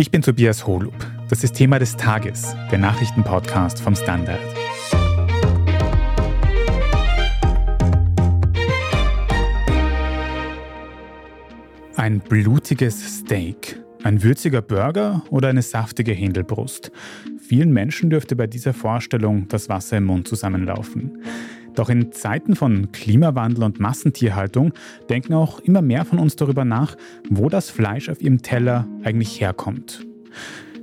Ich bin Tobias Holub. Das ist Thema des Tages, der Nachrichtenpodcast vom Standard. Ein blutiges Steak, ein würziger Burger oder eine saftige Händelbrust. Vielen Menschen dürfte bei dieser Vorstellung das Wasser im Mund zusammenlaufen. Doch in Zeiten von Klimawandel und Massentierhaltung denken auch immer mehr von uns darüber nach, wo das Fleisch auf ihrem Teller eigentlich herkommt.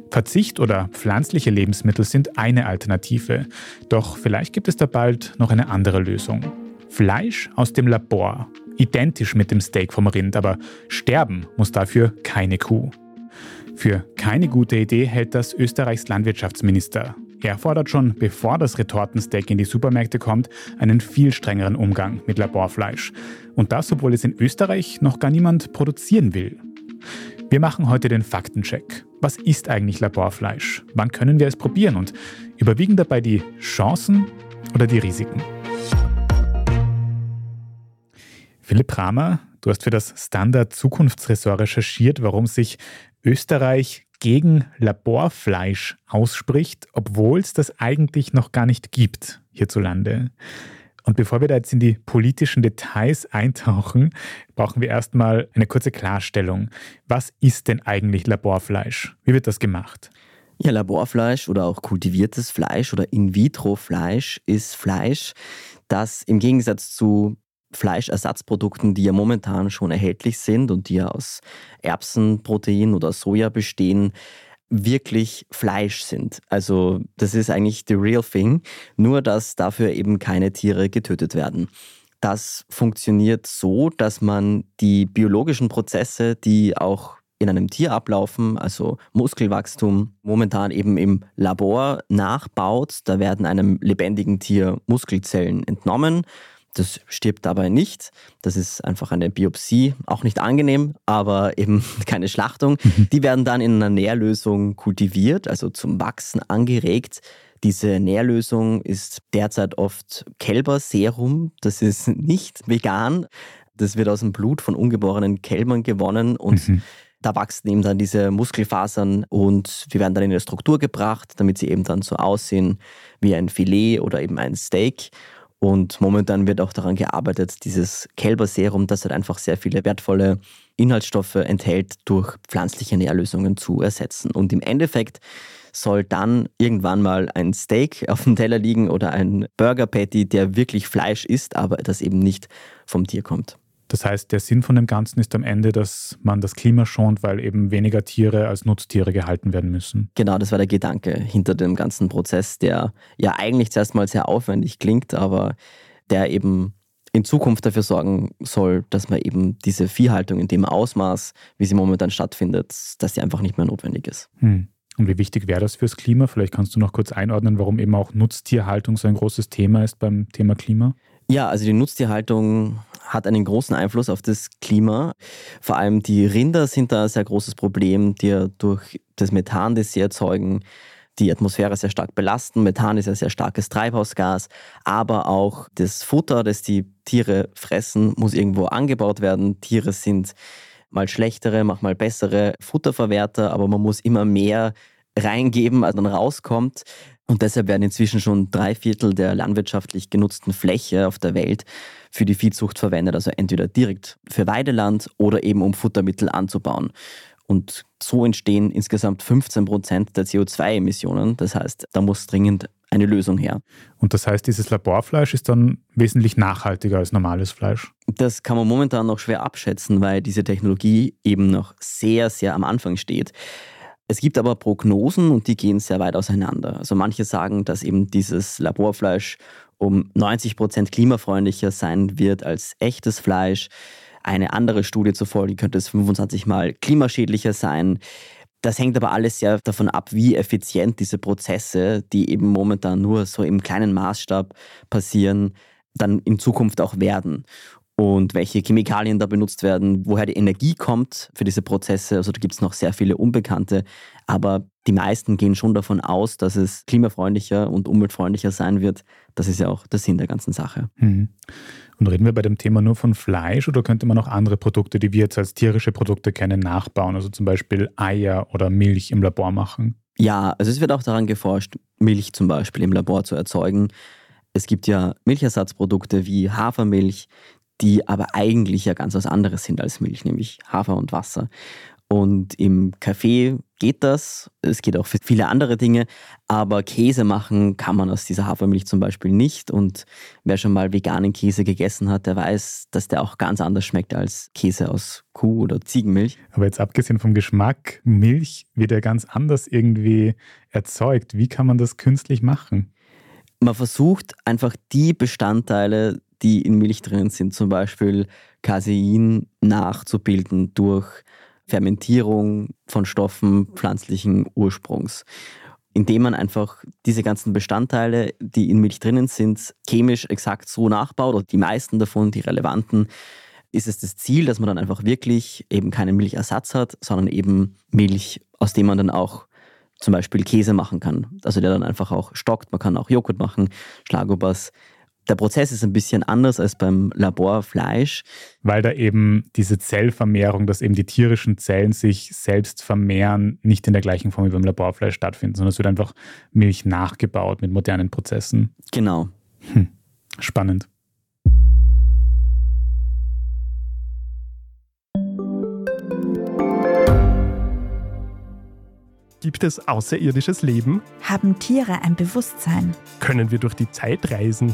Verzicht oder pflanzliche Lebensmittel sind eine Alternative, doch vielleicht gibt es da bald noch eine andere Lösung. Fleisch aus dem Labor, identisch mit dem Steak vom Rind, aber sterben muss dafür keine Kuh. Für keine gute Idee hält das Österreichs Landwirtschaftsminister. Er fordert schon, bevor das Retortensteak in die Supermärkte kommt, einen viel strengeren Umgang mit Laborfleisch. Und das, obwohl es in Österreich noch gar niemand produzieren will. Wir machen heute den Faktencheck. Was ist eigentlich Laborfleisch? Wann können wir es probieren? Und überwiegen dabei die Chancen oder die Risiken? Philipp Ramer, du hast für das Standard Zukunftsressort recherchiert, warum sich Österreich gegen Laborfleisch ausspricht, obwohl es das eigentlich noch gar nicht gibt hierzulande. Und bevor wir da jetzt in die politischen Details eintauchen, brauchen wir erstmal eine kurze Klarstellung. Was ist denn eigentlich Laborfleisch? Wie wird das gemacht? Ja, Laborfleisch oder auch kultiviertes Fleisch oder In-vitro-Fleisch ist Fleisch, das im Gegensatz zu Fleischersatzprodukten, die ja momentan schon erhältlich sind und die ja aus Erbsenprotein oder Soja bestehen, wirklich Fleisch sind. Also das ist eigentlich the real thing, nur dass dafür eben keine Tiere getötet werden. Das funktioniert so, dass man die biologischen Prozesse, die auch in einem Tier ablaufen, also Muskelwachstum, momentan eben im Labor nachbaut. Da werden einem lebendigen Tier Muskelzellen entnommen das stirbt dabei nicht. Das ist einfach eine Biopsie, auch nicht angenehm, aber eben keine Schlachtung. Mhm. Die werden dann in einer Nährlösung kultiviert, also zum Wachsen angeregt. Diese Nährlösung ist derzeit oft Kälberserum. Das ist nicht vegan. Das wird aus dem Blut von ungeborenen Kälbern gewonnen und mhm. Da wachsen eben dann diese Muskelfasern und die werden dann in eine Struktur gebracht, damit sie eben dann so aussehen wie ein Filet oder eben ein Steak. Und momentan wird auch daran gearbeitet, dieses Kälberserum, das halt einfach sehr viele wertvolle Inhaltsstoffe enthält, durch pflanzliche Nährlösungen zu ersetzen. Und im Endeffekt soll dann irgendwann mal ein Steak auf dem Teller liegen oder ein Burger Patty, der wirklich Fleisch ist, aber das eben nicht vom Tier kommt. Das heißt, der Sinn von dem Ganzen ist am Ende, dass man das Klima schont, weil eben weniger Tiere als Nutztiere gehalten werden müssen. Genau, das war der Gedanke hinter dem ganzen Prozess, der ja eigentlich zuerst mal sehr aufwendig klingt, aber der eben in Zukunft dafür sorgen soll, dass man eben diese Viehhaltung in dem Ausmaß, wie sie momentan stattfindet, dass sie einfach nicht mehr notwendig ist. Hm. Und wie wichtig wäre das fürs Klima? Vielleicht kannst du noch kurz einordnen, warum eben auch Nutztierhaltung so ein großes Thema ist beim Thema Klima. Ja, also die Nutztierhaltung hat einen großen Einfluss auf das Klima. Vor allem die Rinder sind da ein sehr großes Problem, die durch das Methan, das sie erzeugen, die Atmosphäre sehr stark belasten. Methan ist ein sehr starkes Treibhausgas, aber auch das Futter, das die Tiere fressen, muss irgendwo angebaut werden. Tiere sind mal schlechtere, manchmal bessere Futterverwerter, aber man muss immer mehr reingeben, als dann rauskommt. Und deshalb werden inzwischen schon drei Viertel der landwirtschaftlich genutzten Fläche auf der Welt für die Viehzucht verwendet, also entweder direkt für Weideland oder eben um Futtermittel anzubauen. Und so entstehen insgesamt 15 Prozent der CO2-Emissionen. Das heißt, da muss dringend eine Lösung her. Und das heißt, dieses Laborfleisch ist dann wesentlich nachhaltiger als normales Fleisch? Das kann man momentan noch schwer abschätzen, weil diese Technologie eben noch sehr, sehr am Anfang steht. Es gibt aber Prognosen und die gehen sehr weit auseinander. Also manche sagen, dass eben dieses Laborfleisch um 90 Prozent klimafreundlicher sein wird als echtes Fleisch. Eine andere Studie zufolge könnte es 25 Mal klimaschädlicher sein. Das hängt aber alles sehr davon ab, wie effizient diese Prozesse, die eben momentan nur so im kleinen Maßstab passieren, dann in Zukunft auch werden. Und welche Chemikalien da benutzt werden, woher die Energie kommt für diese Prozesse. Also da gibt es noch sehr viele Unbekannte, aber die meisten gehen schon davon aus, dass es klimafreundlicher und umweltfreundlicher sein wird. Das ist ja auch der Sinn der ganzen Sache. Mhm. Und reden wir bei dem Thema nur von Fleisch oder könnte man auch andere Produkte, die wir jetzt als tierische Produkte kennen, nachbauen? Also zum Beispiel Eier oder Milch im Labor machen? Ja, also es wird auch daran geforscht, Milch zum Beispiel im Labor zu erzeugen. Es gibt ja Milchersatzprodukte wie Hafermilch, die aber eigentlich ja ganz was anderes sind als Milch, nämlich Hafer und Wasser. Und im Kaffee geht das. Es geht auch für viele andere Dinge. Aber Käse machen kann man aus dieser Hafermilch zum Beispiel nicht. Und wer schon mal veganen Käse gegessen hat, der weiß, dass der auch ganz anders schmeckt als Käse aus Kuh- oder Ziegenmilch. Aber jetzt abgesehen vom Geschmack, Milch wird ja ganz anders irgendwie erzeugt. Wie kann man das künstlich machen? Man versucht einfach die Bestandteile, die in Milch drin sind, zum Beispiel Casein nachzubilden durch Fermentierung von Stoffen pflanzlichen Ursprungs. Indem man einfach diese ganzen Bestandteile, die in Milch drinnen sind, chemisch exakt so nachbaut, oder die meisten davon, die relevanten, ist es das Ziel, dass man dann einfach wirklich eben keinen Milchersatz hat, sondern eben Milch, aus dem man dann auch zum Beispiel Käse machen kann. Also der dann einfach auch stockt. Man kann auch Joghurt machen, Schlagobers. Der Prozess ist ein bisschen anders als beim Laborfleisch. Weil da eben diese Zellvermehrung, dass eben die tierischen Zellen sich selbst vermehren, nicht in der gleichen Form wie beim Laborfleisch stattfindet, sondern es wird einfach Milch nachgebaut mit modernen Prozessen. Genau. Hm. Spannend. Gibt es außerirdisches Leben? Haben Tiere ein Bewusstsein? Können wir durch die Zeit reisen?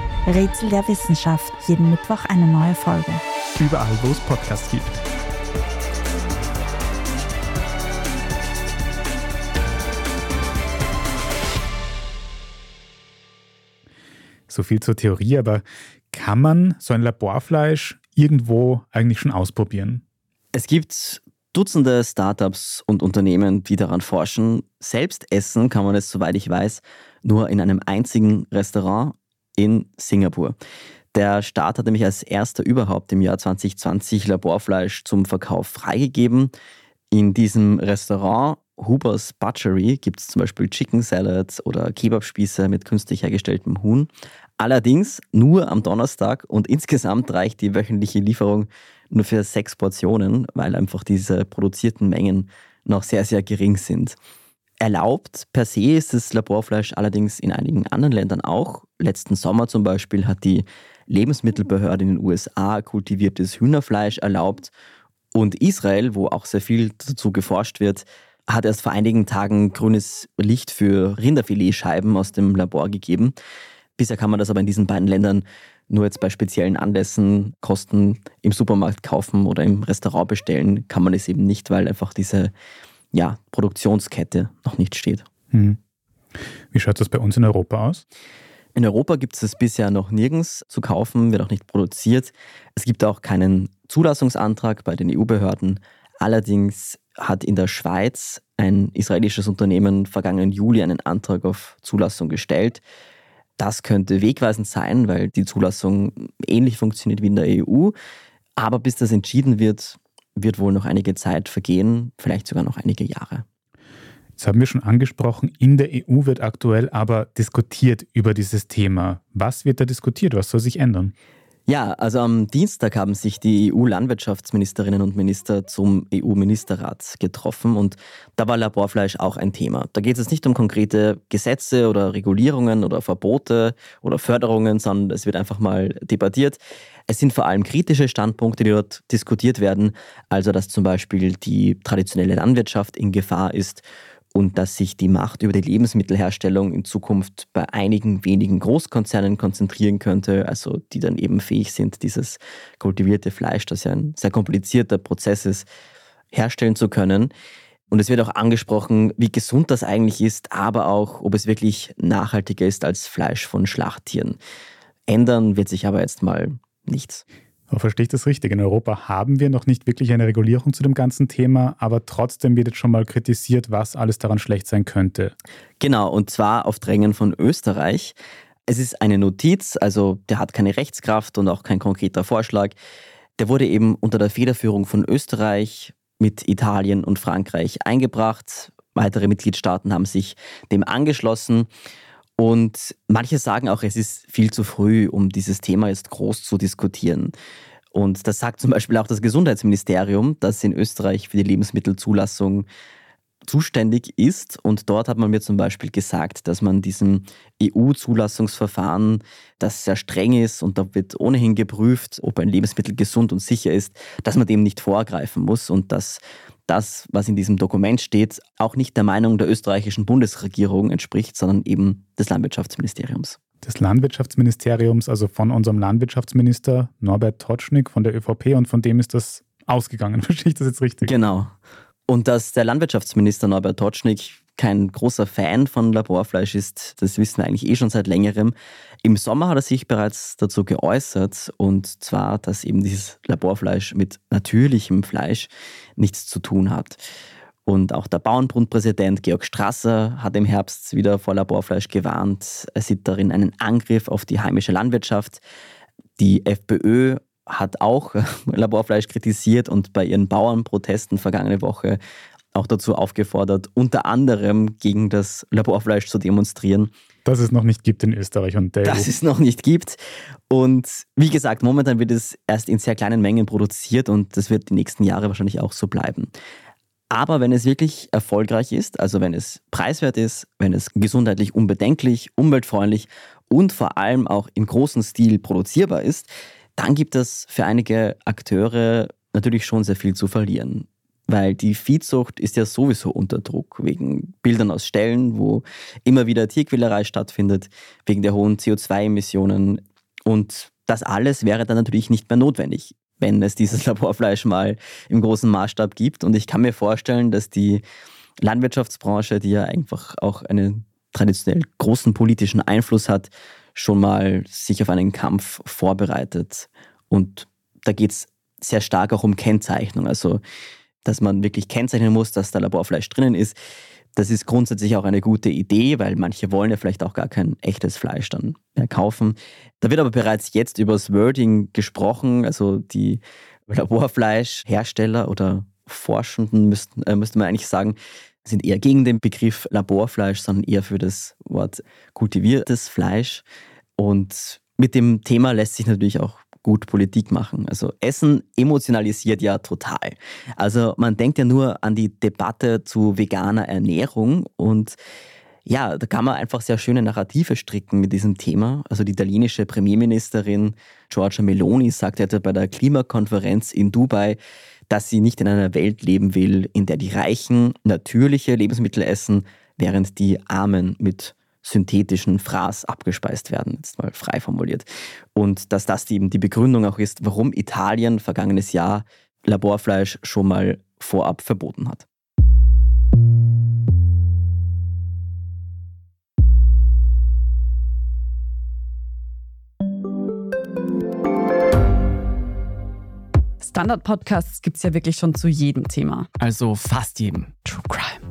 Rätsel der Wissenschaft. Jeden Mittwoch eine neue Folge. Überall, wo es Podcasts gibt. So viel zur Theorie, aber kann man so ein Laborfleisch irgendwo eigentlich schon ausprobieren? Es gibt Dutzende Startups und Unternehmen, die daran forschen. Selbst essen kann man es, soweit ich weiß, nur in einem einzigen Restaurant in Singapur. Der Staat hat nämlich als erster überhaupt im Jahr 2020 Laborfleisch zum Verkauf freigegeben. In diesem Restaurant Huber's Butchery gibt es zum Beispiel Chicken Salads oder Kebabspieße mit künstlich hergestelltem Huhn. Allerdings nur am Donnerstag und insgesamt reicht die wöchentliche Lieferung nur für sechs Portionen, weil einfach diese produzierten Mengen noch sehr, sehr gering sind. Erlaubt per se ist das Laborfleisch allerdings in einigen anderen Ländern auch. Letzten Sommer zum Beispiel hat die Lebensmittelbehörde in den USA kultiviertes Hühnerfleisch erlaubt und Israel, wo auch sehr viel dazu geforscht wird, hat erst vor einigen Tagen grünes Licht für Rinderfiletscheiben aus dem Labor gegeben. Bisher kann man das aber in diesen beiden Ländern nur jetzt bei speziellen Anlässen Kosten im Supermarkt kaufen oder im Restaurant bestellen, kann man es eben nicht, weil einfach diese ja, Produktionskette noch nicht steht. Hm. Wie schaut das bei uns in Europa aus? In Europa gibt es bisher noch nirgends zu kaufen, wird auch nicht produziert. Es gibt auch keinen Zulassungsantrag bei den EU-Behörden. Allerdings hat in der Schweiz ein israelisches Unternehmen vergangenen Juli einen Antrag auf Zulassung gestellt. Das könnte wegweisend sein, weil die Zulassung ähnlich funktioniert wie in der EU. Aber bis das entschieden wird, wird wohl noch einige Zeit vergehen, vielleicht sogar noch einige Jahre. Jetzt haben wir schon angesprochen, in der EU wird aktuell aber diskutiert über dieses Thema. Was wird da diskutiert? Was soll sich ändern? Ja, also am Dienstag haben sich die EU-Landwirtschaftsministerinnen und Minister zum EU-Ministerrat getroffen und da war Laborfleisch auch ein Thema. Da geht es nicht um konkrete Gesetze oder Regulierungen oder Verbote oder Förderungen, sondern es wird einfach mal debattiert. Es sind vor allem kritische Standpunkte, die dort diskutiert werden, also dass zum Beispiel die traditionelle Landwirtschaft in Gefahr ist und dass sich die Macht über die Lebensmittelherstellung in Zukunft bei einigen wenigen Großkonzernen konzentrieren könnte, also die dann eben fähig sind, dieses kultivierte Fleisch, das ja ein sehr komplizierter Prozess ist, herstellen zu können. Und es wird auch angesprochen, wie gesund das eigentlich ist, aber auch, ob es wirklich nachhaltiger ist als Fleisch von Schlachttieren. Ändern wird sich aber jetzt mal nichts. Verstehe ich das richtig? In Europa haben wir noch nicht wirklich eine Regulierung zu dem ganzen Thema, aber trotzdem wird jetzt schon mal kritisiert, was alles daran schlecht sein könnte. Genau, und zwar auf Drängen von Österreich. Es ist eine Notiz, also der hat keine Rechtskraft und auch kein konkreter Vorschlag. Der wurde eben unter der Federführung von Österreich mit Italien und Frankreich eingebracht. Weitere Mitgliedstaaten haben sich dem angeschlossen. Und manche sagen auch, es ist viel zu früh, um dieses Thema jetzt groß zu diskutieren. Und das sagt zum Beispiel auch das Gesundheitsministerium, das in Österreich für die Lebensmittelzulassung zuständig ist. Und dort hat man mir zum Beispiel gesagt, dass man diesem EU-Zulassungsverfahren, das sehr streng ist und da wird ohnehin geprüft, ob ein Lebensmittel gesund und sicher ist, dass man dem nicht vorgreifen muss und dass das, was in diesem Dokument steht, auch nicht der Meinung der österreichischen Bundesregierung entspricht, sondern eben des Landwirtschaftsministeriums. Des Landwirtschaftsministeriums, also von unserem Landwirtschaftsminister Norbert Totschnig von der ÖVP und von dem ist das ausgegangen. Verstehe ich das jetzt richtig? Genau. Und dass der Landwirtschaftsminister Norbert Totschnig kein großer Fan von Laborfleisch ist, das wissen wir eigentlich eh schon seit längerem. Im Sommer hat er sich bereits dazu geäußert und zwar, dass eben dieses Laborfleisch mit natürlichem Fleisch nichts zu tun hat. Und auch der Bauernbundpräsident Georg Strasser hat im Herbst wieder vor Laborfleisch gewarnt. Er sieht darin einen Angriff auf die heimische Landwirtschaft. Die FPÖ hat auch Laborfleisch kritisiert und bei ihren Bauernprotesten vergangene Woche auch dazu aufgefordert, unter anderem gegen das Laborfleisch zu demonstrieren. Das es noch nicht gibt in Österreich und der Das es noch nicht gibt. Und wie gesagt, momentan wird es erst in sehr kleinen Mengen produziert und das wird die nächsten Jahre wahrscheinlich auch so bleiben. Aber wenn es wirklich erfolgreich ist, also wenn es preiswert ist, wenn es gesundheitlich unbedenklich, umweltfreundlich und vor allem auch im großen Stil produzierbar ist, dann gibt es für einige Akteure natürlich schon sehr viel zu verlieren weil die Viehzucht ist ja sowieso unter Druck wegen Bildern aus Ställen, wo immer wieder Tierquälerei stattfindet, wegen der hohen CO2-Emissionen. Und das alles wäre dann natürlich nicht mehr notwendig, wenn es dieses Laborfleisch mal im großen Maßstab gibt. Und ich kann mir vorstellen, dass die Landwirtschaftsbranche, die ja einfach auch einen traditionell großen politischen Einfluss hat, schon mal sich auf einen Kampf vorbereitet. Und da geht es sehr stark auch um Kennzeichnung. Also dass man wirklich kennzeichnen muss, dass da Laborfleisch drinnen ist. Das ist grundsätzlich auch eine gute Idee, weil manche wollen ja vielleicht auch gar kein echtes Fleisch dann mehr kaufen. Da wird aber bereits jetzt über das Wording gesprochen. Also die Laborfleischhersteller oder Forschenden müssten, äh, müsste man eigentlich sagen, sind eher gegen den Begriff Laborfleisch, sondern eher für das Wort kultiviertes Fleisch. Und mit dem Thema lässt sich natürlich auch gut Politik machen. Also Essen emotionalisiert ja total. Also man denkt ja nur an die Debatte zu veganer Ernährung und ja, da kann man einfach sehr schöne Narrative stricken mit diesem Thema. Also die italienische Premierministerin Giorgia Meloni sagte bei der Klimakonferenz in Dubai, dass sie nicht in einer Welt leben will, in der die Reichen natürliche Lebensmittel essen, während die Armen mit synthetischen Fraß abgespeist werden, jetzt mal frei formuliert. Und dass das eben die Begründung auch ist, warum Italien vergangenes Jahr Laborfleisch schon mal vorab verboten hat. Standard-Podcasts gibt es ja wirklich schon zu jedem Thema. Also fast jedem. True Crime.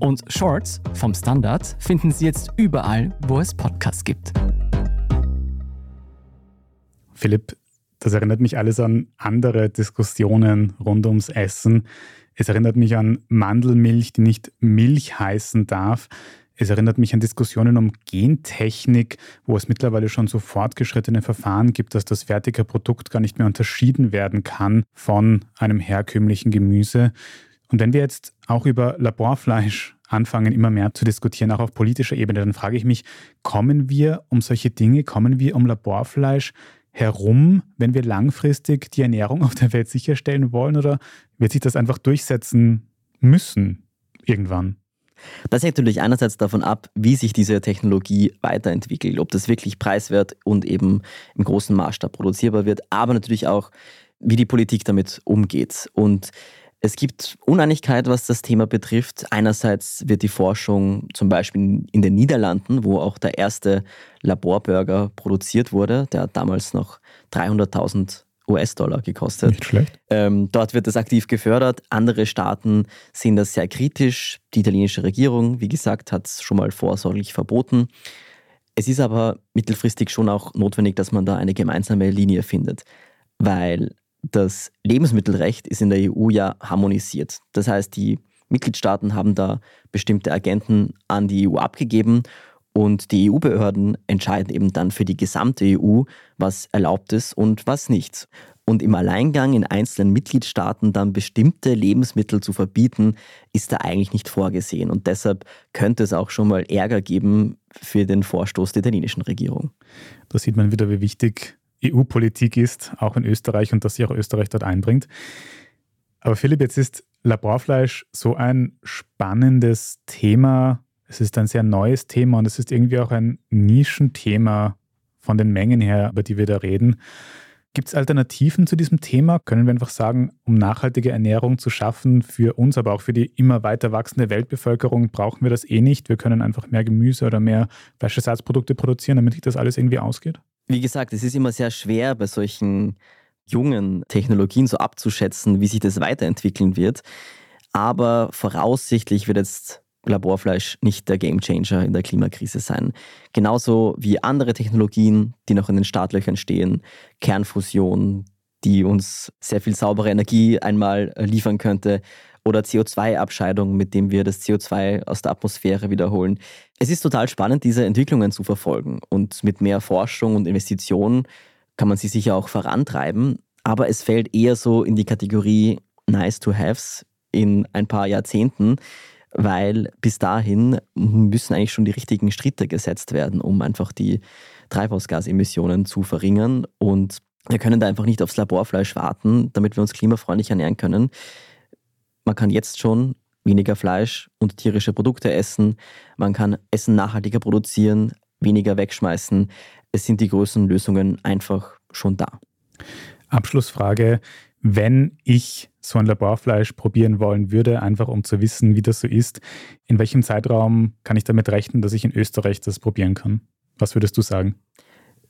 Und Shorts vom Standard finden Sie jetzt überall, wo es Podcasts gibt. Philipp, das erinnert mich alles an andere Diskussionen rund ums Essen. Es erinnert mich an Mandelmilch, die nicht Milch heißen darf. Es erinnert mich an Diskussionen um Gentechnik, wo es mittlerweile schon so fortgeschrittene Verfahren gibt, dass das fertige Produkt gar nicht mehr unterschieden werden kann von einem herkömmlichen Gemüse. Und wenn wir jetzt auch über Laborfleisch anfangen, immer mehr zu diskutieren, auch auf politischer Ebene, dann frage ich mich, kommen wir um solche Dinge, kommen wir um Laborfleisch herum, wenn wir langfristig die Ernährung auf der Welt sicherstellen wollen oder wird sich das einfach durchsetzen müssen irgendwann? Das hängt natürlich einerseits davon ab, wie sich diese Technologie weiterentwickelt, ob das wirklich preiswert und eben im großen Maßstab produzierbar wird, aber natürlich auch, wie die Politik damit umgeht. Und es gibt Uneinigkeit, was das Thema betrifft. Einerseits wird die Forschung zum Beispiel in den Niederlanden, wo auch der erste Laborburger produziert wurde, der hat damals noch 300.000 US-Dollar gekostet. Nicht schlecht. Ähm, dort wird das aktiv gefördert. Andere Staaten sehen das sehr kritisch. Die italienische Regierung, wie gesagt, hat es schon mal vorsorglich verboten. Es ist aber mittelfristig schon auch notwendig, dass man da eine gemeinsame Linie findet, weil das Lebensmittelrecht ist in der EU ja harmonisiert. Das heißt, die Mitgliedstaaten haben da bestimmte Agenten an die EU abgegeben und die EU-Behörden entscheiden eben dann für die gesamte EU, was erlaubt ist und was nicht. Und im Alleingang in einzelnen Mitgliedstaaten dann bestimmte Lebensmittel zu verbieten, ist da eigentlich nicht vorgesehen. Und deshalb könnte es auch schon mal Ärger geben für den Vorstoß der italienischen Regierung. Da sieht man wieder, wie wichtig EU-Politik ist, auch in Österreich und dass sich auch Österreich dort einbringt. Aber Philipp, jetzt ist Laborfleisch so ein spannendes Thema, es ist ein sehr neues Thema und es ist irgendwie auch ein Nischenthema von den Mengen her, über die wir da reden. Gibt es Alternativen zu diesem Thema? Können wir einfach sagen, um nachhaltige Ernährung zu schaffen für uns, aber auch für die immer weiter wachsende Weltbevölkerung, brauchen wir das eh nicht. Wir können einfach mehr Gemüse oder mehr Fleischersatzprodukte produzieren, damit sich das alles irgendwie ausgeht? Wie gesagt, es ist immer sehr schwer bei solchen jungen Technologien so abzuschätzen, wie sich das weiterentwickeln wird. Aber voraussichtlich wird jetzt Laborfleisch nicht der Gamechanger in der Klimakrise sein. Genauso wie andere Technologien, die noch in den Startlöchern stehen, Kernfusion, die uns sehr viel saubere Energie einmal liefern könnte, oder CO2-Abscheidung, mit dem wir das CO2 aus der Atmosphäre wiederholen. Es ist total spannend, diese Entwicklungen zu verfolgen. Und mit mehr Forschung und Investitionen kann man sie sicher auch vorantreiben. Aber es fällt eher so in die Kategorie Nice to Haves in ein paar Jahrzehnten weil bis dahin müssen eigentlich schon die richtigen Schritte gesetzt werden, um einfach die Treibhausgasemissionen zu verringern. Und wir können da einfach nicht aufs Laborfleisch warten, damit wir uns klimafreundlich ernähren können. Man kann jetzt schon weniger Fleisch und tierische Produkte essen. Man kann Essen nachhaltiger produzieren, weniger wegschmeißen. Es sind die größten Lösungen einfach schon da. Abschlussfrage wenn ich so ein Laborfleisch probieren wollen würde, einfach um zu wissen, wie das so ist, in welchem Zeitraum kann ich damit rechnen, dass ich in Österreich das probieren kann? Was würdest du sagen?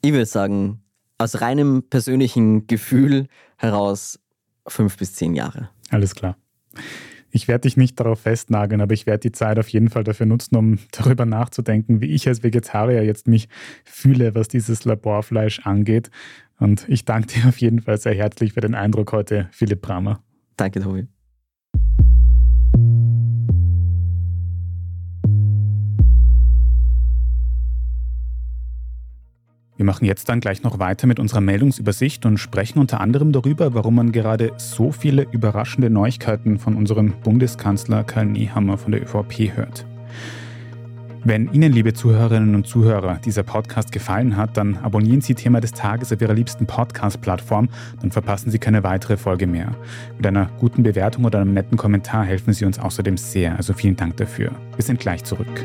Ich würde sagen, aus reinem persönlichen Gefühl heraus fünf bis zehn Jahre. Alles klar. Ich werde dich nicht darauf festnageln, aber ich werde die Zeit auf jeden Fall dafür nutzen, um darüber nachzudenken, wie ich als Vegetarier jetzt mich fühle, was dieses Laborfleisch angeht. Und ich danke dir auf jeden Fall sehr herzlich für den Eindruck heute, Philipp Bramer. Danke, Tobi. Wir machen jetzt dann gleich noch weiter mit unserer Meldungsübersicht und sprechen unter anderem darüber, warum man gerade so viele überraschende Neuigkeiten von unserem Bundeskanzler Karl Nehammer von der ÖVP hört. Wenn Ihnen, liebe Zuhörerinnen und Zuhörer, dieser Podcast gefallen hat, dann abonnieren Sie Thema des Tages auf Ihrer liebsten Podcast-Plattform, dann verpassen Sie keine weitere Folge mehr. Mit einer guten Bewertung oder einem netten Kommentar helfen Sie uns außerdem sehr, also vielen Dank dafür. Wir sind gleich zurück.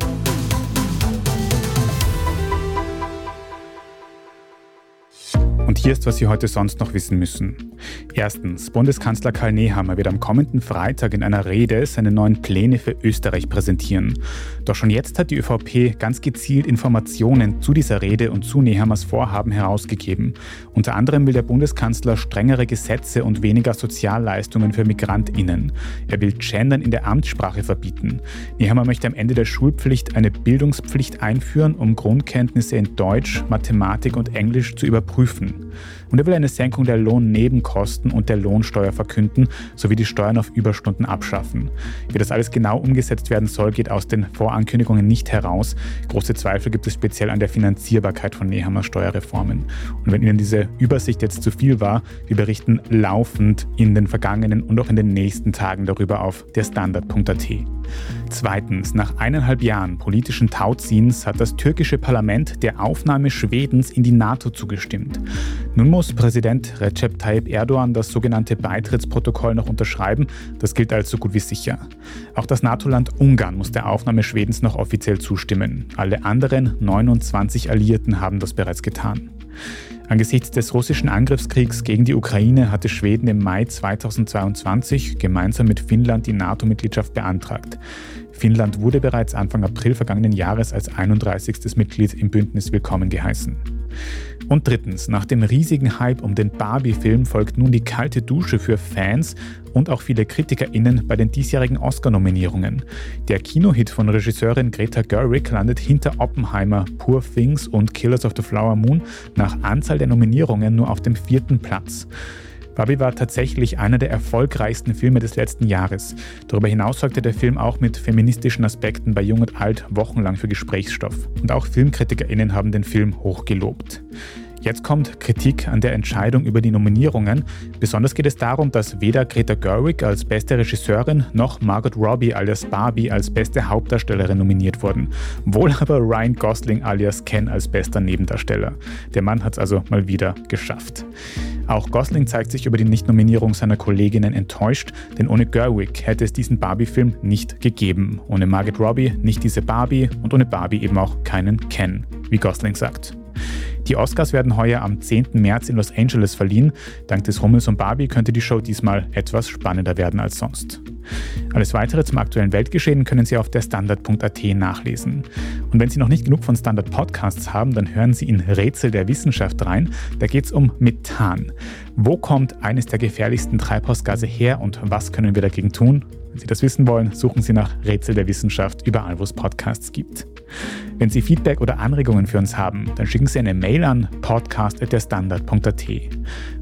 Ist, was Sie heute sonst noch wissen müssen. Erstens, Bundeskanzler Karl Nehammer wird am kommenden Freitag in einer Rede seine neuen Pläne für Österreich präsentieren. Doch schon jetzt hat die ÖVP ganz gezielt Informationen zu dieser Rede und zu Nehammers Vorhaben herausgegeben. Unter anderem will der Bundeskanzler strengere Gesetze und weniger Sozialleistungen für MigrantInnen. Er will Gendern in der Amtssprache verbieten. Nehammer möchte am Ende der Schulpflicht eine Bildungspflicht einführen, um Grundkenntnisse in Deutsch, Mathematik und Englisch zu überprüfen. Und er will eine Senkung der Lohnnebenkosten und der Lohnsteuer verkünden, sowie die Steuern auf Überstunden abschaffen. Wie das alles genau umgesetzt werden soll, geht aus den Vorankündigungen nicht heraus. Große Zweifel gibt es speziell an der Finanzierbarkeit von Nehammers Steuerreformen. Und wenn Ihnen diese Übersicht jetzt zu viel war, wir berichten laufend in den vergangenen und auch in den nächsten Tagen darüber auf der Standard.at. Zweitens, nach eineinhalb Jahren politischen Tauziehens hat das türkische Parlament der Aufnahme Schwedens in die NATO zugestimmt. Nun muss Präsident Recep Tayyip Erdogan das sogenannte Beitrittsprotokoll noch unterschreiben. Das gilt als so gut wie sicher. Auch das NATO-Land Ungarn muss der Aufnahme Schwedens noch offiziell zustimmen. Alle anderen 29 Alliierten haben das bereits getan. Angesichts des russischen Angriffskriegs gegen die Ukraine hatte Schweden im Mai 2022 gemeinsam mit Finnland die NATO-Mitgliedschaft beantragt. Finnland wurde bereits Anfang April vergangenen Jahres als 31. Mitglied im Bündnis willkommen geheißen. Und drittens, nach dem riesigen Hype um den Barbie-Film folgt nun die kalte Dusche für Fans und auch viele KritikerInnen bei den diesjährigen Oscar-Nominierungen. Der Kinohit von Regisseurin Greta Gerwig landet hinter Oppenheimer, Poor Things und Killers of the Flower Moon nach Anzahl der Nominierungen nur auf dem vierten Platz. Barbie war tatsächlich einer der erfolgreichsten Filme des letzten Jahres. Darüber hinaus sorgte der Film auch mit feministischen Aspekten bei Jung und Alt wochenlang für Gesprächsstoff. Und auch FilmkritikerInnen haben den Film hochgelobt. Jetzt kommt Kritik an der Entscheidung über die Nominierungen. Besonders geht es darum, dass weder Greta Gerwig als beste Regisseurin noch Margot Robbie alias Barbie als beste Hauptdarstellerin nominiert wurden. Wohl aber Ryan Gosling alias Ken als bester Nebendarsteller. Der Mann hat es also mal wieder geschafft. Auch Gosling zeigt sich über die Nichtnominierung seiner Kolleginnen enttäuscht, denn ohne Gerwig hätte es diesen Barbie-Film nicht gegeben. Ohne Margot Robbie nicht diese Barbie und ohne Barbie eben auch keinen Ken, wie Gosling sagt. Die Oscars werden heuer am 10. März in Los Angeles verliehen. Dank des Rummels um Barbie könnte die Show diesmal etwas spannender werden als sonst. Alles weitere zum aktuellen Weltgeschehen können Sie auf der Standard.at nachlesen. Und wenn Sie noch nicht genug von Standard Podcasts haben, dann hören Sie in Rätsel der Wissenschaft rein. Da geht es um Methan. Wo kommt eines der gefährlichsten Treibhausgase her und was können wir dagegen tun? Wenn Sie das wissen wollen, suchen Sie nach Rätsel der Wissenschaft überall, wo es Podcasts gibt. Wenn Sie Feedback oder Anregungen für uns haben, dann schicken Sie eine Mail an podcast.derstandard.at.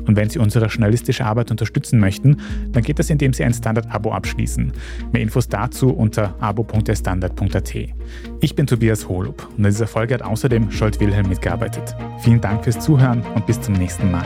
Und wenn Sie unsere journalistische Arbeit unterstützen möchten, dann geht das, indem Sie ein Standard-Abo abschließen. Mehr Infos dazu unter abo.derstandard.at. Ich bin Tobias Holub und in dieser Folge hat außerdem Scholt Wilhelm mitgearbeitet. Vielen Dank fürs Zuhören und bis zum nächsten Mal.